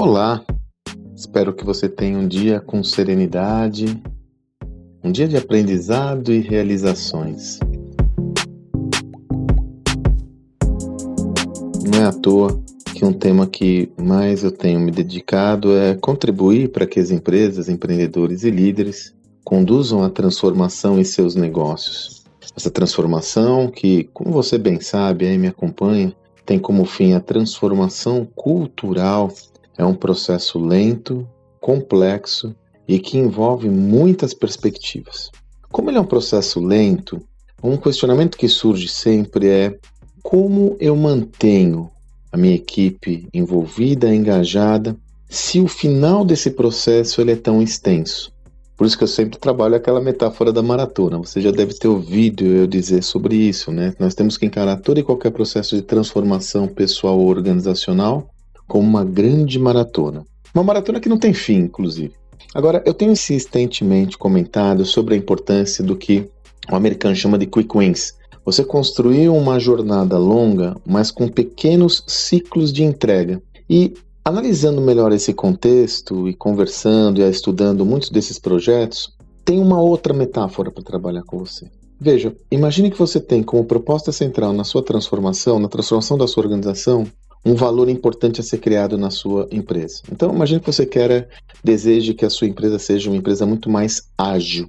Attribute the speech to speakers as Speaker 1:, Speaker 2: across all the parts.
Speaker 1: Olá! Espero que você tenha um dia com serenidade, um dia de aprendizado e realizações. Não é à toa que um tema que mais eu tenho me dedicado é contribuir para que as empresas, empreendedores e líderes conduzam a transformação em seus negócios. Essa transformação que, como você bem sabe, aí me acompanha, tem como fim a transformação cultural é um processo lento, complexo e que envolve muitas perspectivas. Como ele é um processo lento, um questionamento que surge sempre é como eu mantenho a minha equipe envolvida, engajada, se o final desse processo ele é tão extenso. Por isso que eu sempre trabalho aquela metáfora da maratona. Você já deve ter ouvido eu dizer sobre isso, né? Nós temos que encarar todo e qualquer processo de transformação pessoal ou organizacional como uma grande maratona. Uma maratona que não tem fim, inclusive. Agora, eu tenho insistentemente comentado sobre a importância do que o americano chama de quick wins. Você construir uma jornada longa, mas com pequenos ciclos de entrega. E analisando melhor esse contexto e conversando e estudando muitos desses projetos, tem uma outra metáfora para trabalhar com você. Veja, imagine que você tem como proposta central na sua transformação, na transformação da sua organização, um valor importante a ser criado na sua empresa. Então, imagine que você quer, deseje que a sua empresa seja uma empresa muito mais ágil.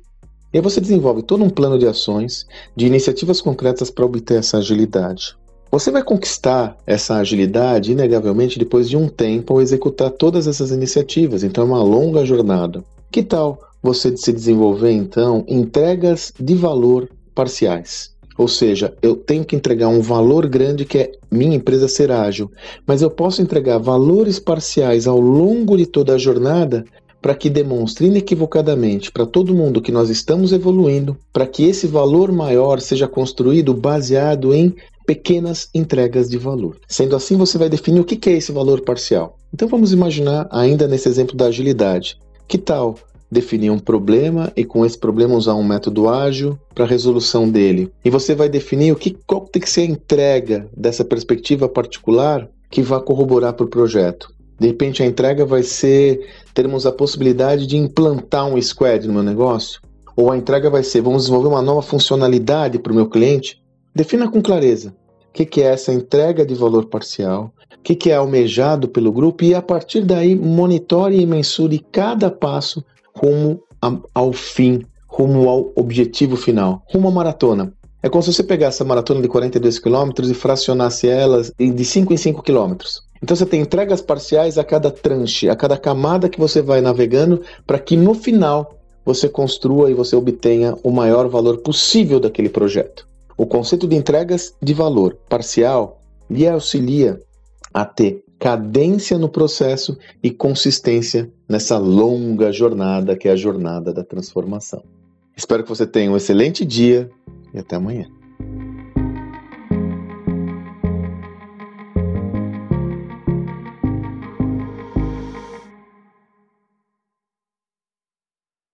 Speaker 1: E aí você desenvolve todo um plano de ações, de iniciativas concretas para obter essa agilidade. Você vai conquistar essa agilidade, inegavelmente, depois de um tempo ao executar todas essas iniciativas. Então, é uma longa jornada. Que tal você se desenvolver, então, entregas de valor parciais? Ou seja, eu tenho que entregar um valor grande que é minha empresa ser ágil, mas eu posso entregar valores parciais ao longo de toda a jornada para que demonstre inequivocadamente para todo mundo que nós estamos evoluindo, para que esse valor maior seja construído baseado em pequenas entregas de valor. Sendo assim, você vai definir o que é esse valor parcial. Então vamos imaginar ainda nesse exemplo da agilidade. Que tal definir um problema e com esse problema usar um método ágil para a resolução dele. E você vai definir o que qual tem que ser a entrega dessa perspectiva particular que vai corroborar para o projeto. De repente a entrega vai ser termos a possibilidade de implantar um squad no meu negócio, ou a entrega vai ser vamos desenvolver uma nova funcionalidade para o meu cliente. Defina com clareza o que, que é essa entrega de valor parcial, o que, que é almejado pelo grupo e a partir daí monitore e mensure cada passo rumo ao fim, rumo ao objetivo final, rumo à maratona. É como se você pegasse a maratona de 42 km e fracionasse elas de 5 em 5 km. Então você tem entregas parciais a cada tranche, a cada camada que você vai navegando, para que no final você construa e você obtenha o maior valor possível daquele projeto. O conceito de entregas de valor parcial lhe auxilia a ter cadência no processo e consistência nessa longa jornada que é a jornada da transformação. Espero que você tenha um excelente dia e até amanhã.